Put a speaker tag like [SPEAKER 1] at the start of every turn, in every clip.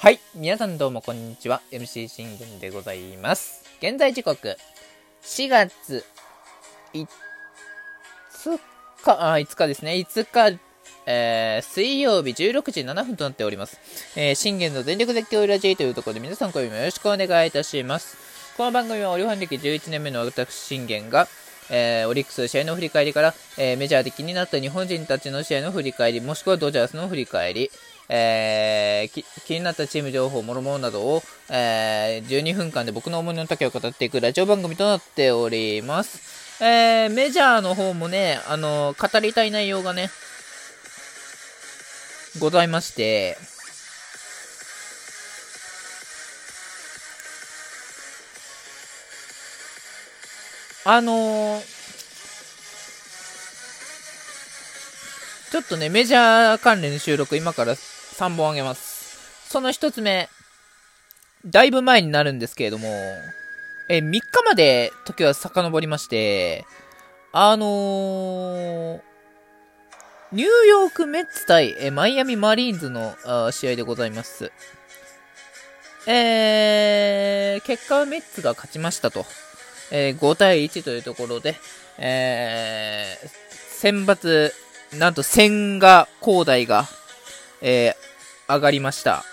[SPEAKER 1] はい。皆さんどうもこんにちは。MC 信玄でございます。現在時刻、4月5日、あ、5日ですね。5日、えー、水曜日16時7分となっております。えー、信玄の全力絶叫ラジーというところで皆さん今夜もよろしくお願いいたします。この番組はオリファン歴11年目の私信玄が、えー、オリックス試合の振り返りから、えー、メジャーで気になった日本人たちの試合の振り返り、もしくはドジャースの振り返り、えー、気になったチーム情報、もろもろなどを、えー、12分間で僕の思いの丈を語っていくラジオ番組となっております。えー、メジャーの方もね、あの、語りたい内容がね、ございまして、あのちょっとね、メジャー関連の収録今から3本あげます。その1つ目、だいぶ前になるんですけれども、え、3日まで時は遡りまして、あのー、ニューヨークメッツ対えマイアミマリーンズのあ試合でございます。えー、結果はメッツが勝ちましたと。えー5対1というところで、えー、選抜、なんと千賀滉大が、えー上がりました。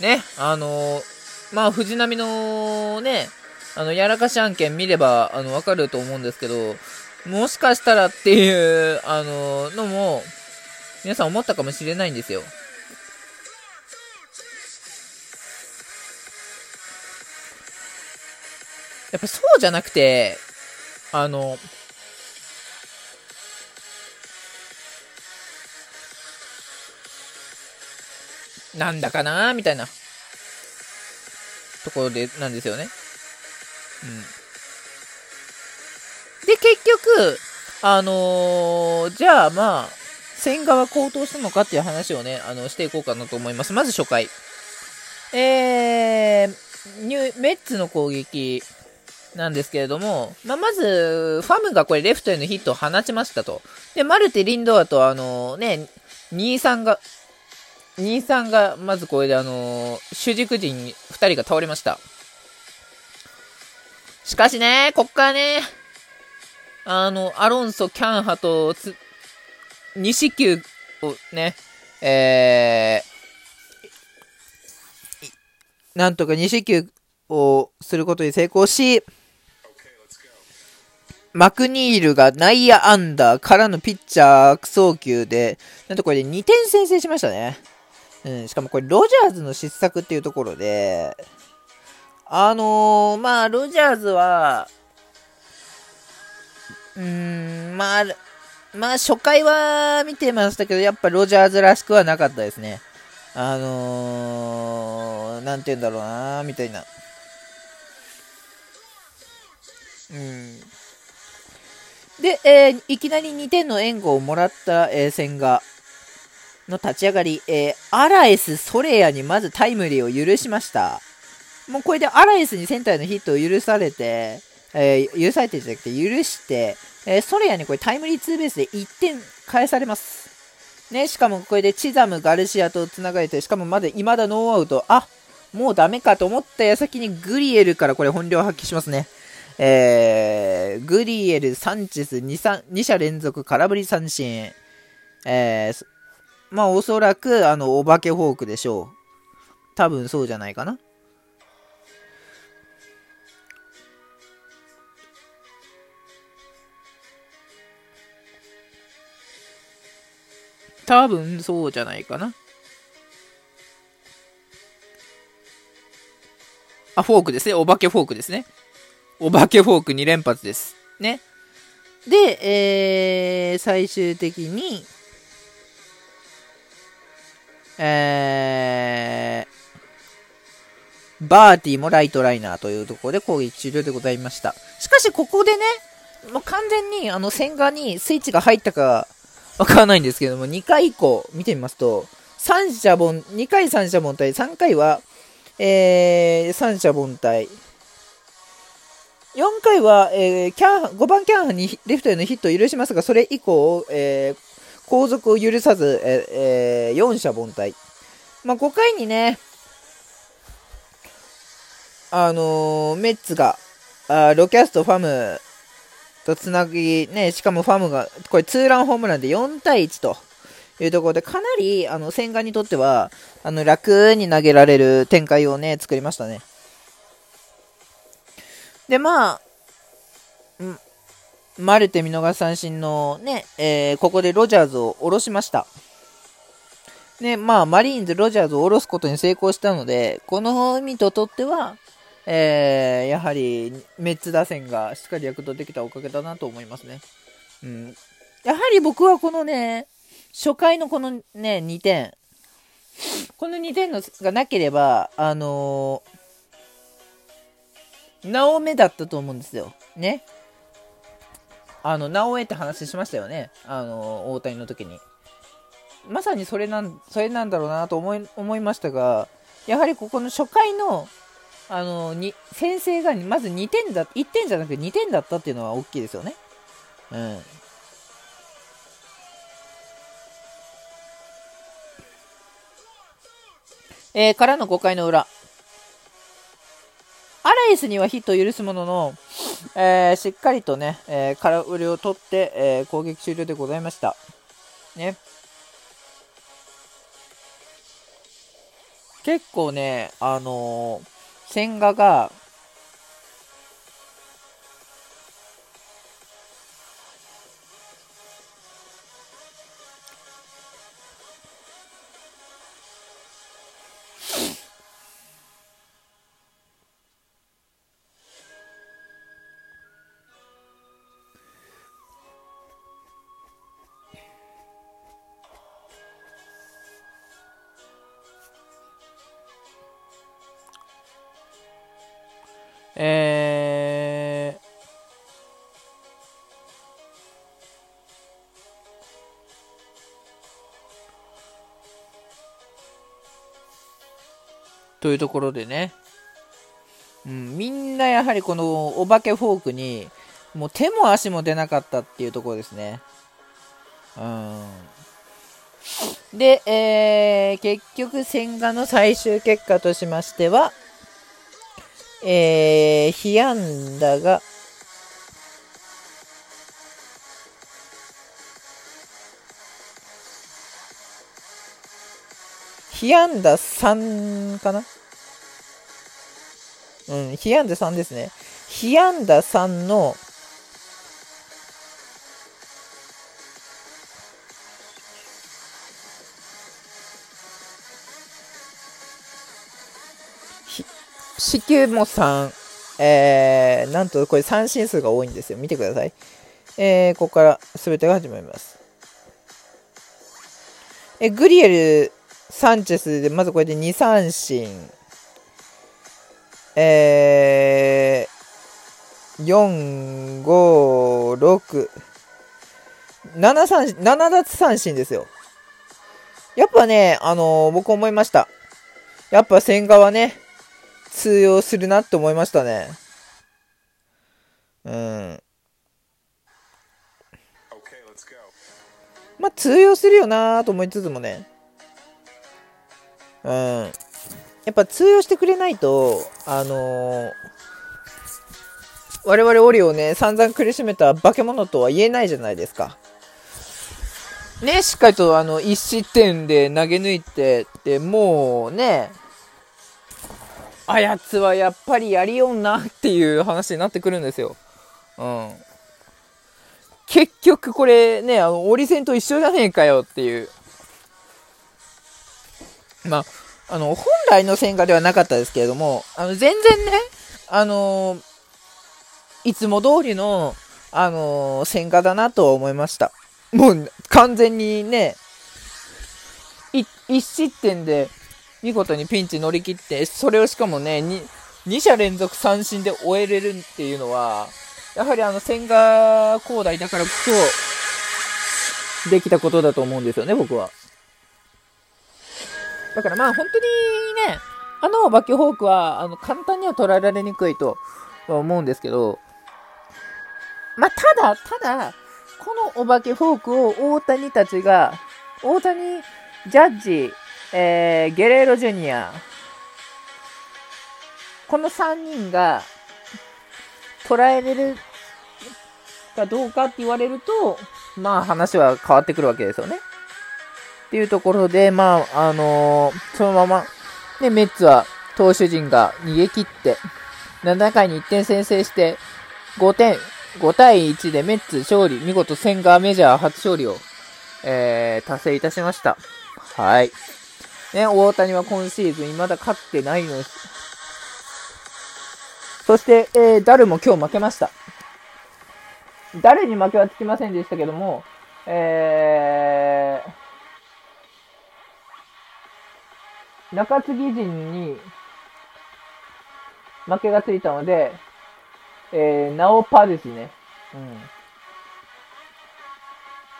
[SPEAKER 1] ね、あのーまあ、藤波のね、あの、やらかし案件見れば、あの、わかると思うんですけど、もしかしたらっていう、あののも、皆さん思ったかもしれないんですよ。やっぱそうじゃなくて、あの、なんだかなみたいな、ところで、なんですよね。うん。で、結局、あのーじゃあまあ、千賀は高騰したのかっていう話をね、あの、していこうかなと思います。まず初回。えー、ニューメッツの攻撃なんですけれども、まあ、まず、ファムがこれレフトへのヒットを放ちましたと。で、マルテ・リンドアとあのね、2-3が、2-3が、まずこれであの主軸陣2人が倒れました。しかしね、こっからね、あの、アロンソ、キャンハとつ、2四球をね、えー、なんとか2四球をすることに成功し、マクニールが内野安打からのピッチャー悪送球で、なんとこれで2点先制しましたね。うん、しかもこれロジャーズの失策っていうところで、あのー、まあ、ロジャーズは、うーん、まあ、まあ、初回は見てましたけど、やっぱロジャーズらしくはなかったですね。あのー、なんて言うんだろうな、みたいな。うん。で、えーいきなり2点の援護をもらった、えー千賀の立ち上がり、えーアラエス・ソレアにまずタイムリーを許しました。もうこれでアラエスにセンターへのヒットを許されて、えー許されてじゃなくて許して、えーソレアにこれタイムリーツーベースで1点返されます。ね、しかもこれでチザム、ガルシアと繋がれて、しかもまだ未だノーアウト、あもうダメかと思った矢先にグリエルからこれ本領発揮しますね。えー、グリエル、サンチェス 2, 2者連続空振り三振。えー、まあおそらくあのお化けフォークでしょう。多分そうじゃないかな。多分そうじゃないかな。あ、フォークですね。お化けフォークですね。お化けフォーク2連発です。ね。で、えー、最終的に、えー、バーティーもライトライナーというところで攻撃終了でございました。しかしここでね、もう完全にあの千賀にスイッチが入ったかわからないんですけども、2回以降見てみますと、三者凡、2回三者凡退、3回は、えー、三者凡退。4回は、えーキャン5番キャンハンにレフトへのヒットを許しますが、それ以降、えー後続を許さず、ええー、4者凡退。まあ、5回にね、あのー、メッツが、あロキャストロ、ファムとつなぎ、ね、しかもファムが、これツーランホームランで4対1というところで、かなり、あの、千賀にとっては、あの、楽に投げられる展開をね、作りましたね。で、まあ、マルテ見逃し三振のね、えー、ここでロジャーズを下ろしました。ね、まあ、マリーンズ、ロジャーズを下ろすことに成功したので、この意味ととっては、えー、やはり、メッツ打線がしっかり躍動できたおかげだなと思いますね。うん。やはり僕はこのね、初回のこのね、2点。この2点のがなければ、あのー、なおめだったと思うんですよ。ね。あの、なおえって話しましたよね。あの、大谷の時に。まさにそれなん、それなんだろうなと思い、思いましたが、やはりここの初回の、あの、に、先制がまず2点だ、1点じゃなくて2点だったっていうのは大きいですよね。うん。えー、からの5回の裏。アラエスにはヒットを許すものの、えー、しっかりとね、えー、空振りを取って、えー、攻撃終了でございました。ね。結構ね、あのー、千賀が、えー、というところでね、うん、みんなやはりこのお化けフォークにもう手も足も出なかったっていうところですね。うん。で、えー、結局、千賀の最終結果としましては、えー、被安打が、被安打3かな？うん、被安打3ですね。被安打3の、四球も3、えー、なんとこれ三振数が多いんですよ。見てください。えー、ここから全てが始まります。えグリエル、サンチェスで、まずこれで2三振。えー、4、5、6、7三、7奪三振ですよ。やっぱね、あのー、僕思いました。やっぱ千賀はね、通用するなって思いましたね。うん。まあ、通用するよなと思いつつもね。うん。やっぱ通用してくれないと、あのー、我々オリをね、散々苦しめた化け物とは言えないじゃないですか。ね、しっかりとあの、1失点で投げ抜いて、で、もうね、あやつはやっぱりやりよんなっていう話になってくるんですよ。うん。結局これね、あの、折り線と一緒じゃねえかよっていう。まあ、あの、本来の線画ではなかったですけれども、あの、全然ね、あの、いつも通りの、あのー、線画だなとは思いました。もう、完全にね、1失点で、見事にピンチ乗り切って、それをしかもね、2, 2者連続三振で終えれるっていうのは、やはりあの、千賀広大だからこそ、できたことだと思うんですよね、僕は。だからまあ本当にね、あのバキホークは、あの、簡単には捉えられにくいと思うんですけど、まあただ、ただ、このお化けフォークを大谷たちが、大谷、ジャッジ、えー、ゲレーロジュニア、この3人が捉えれるかどうかって言われると、まあ話は変わってくるわけですよね。っていうところで、まあ、あのー、そのまま、ね、メッツは投手陣が逃げ切って、7回に1点先制して、5点、5対1でメッツ勝利、見事千賀メジャー初勝利を、えー、達成いたしました。はい。ね、大谷は今シーズン未だ勝ってないのです。そして、えー、ダルも今日負けました。誰に負けはつきませんでしたけども、えー、中継ぎ陣に負けがついたので、えー、ナオパですね。う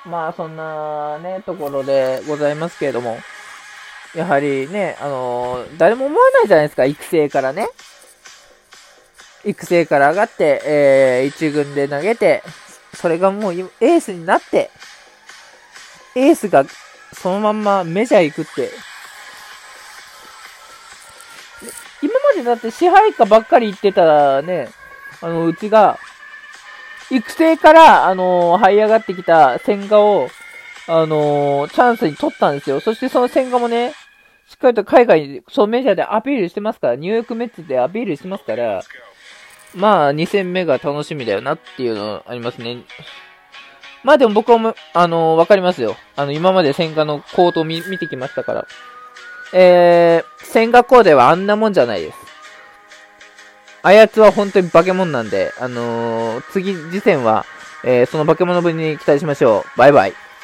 [SPEAKER 1] ん。まあ、そんなね、ところでございますけれども、やはりね、あのー、誰も思わないじゃないですか、育成からね。育成から上がって、えー、一軍で投げて、それがもうエースになって、エースがそのまんまメジャー行くって、今までだって支配下ばっかり言ってたらね、あの、うちが、育成から、あのー、這い上がってきた千賀を、あのー、チャンスに取ったんですよ。そしてその千賀もね、しっかりと海外に、そのメジャーでアピールしてますから、ニューヨークメッツでアピールしてますから、まあ、2戦目が楽しみだよなっていうのありますね。まあでも僕は、あのー、わかりますよ。あの、今まで千賀のコートを見てきましたから。えー、千賀コーデはあんなもんじゃないです。あやつは本当に化け物なんで、あのー、次、次戦は、えー、その化け物ぶりに期待しましょう。バイバイ。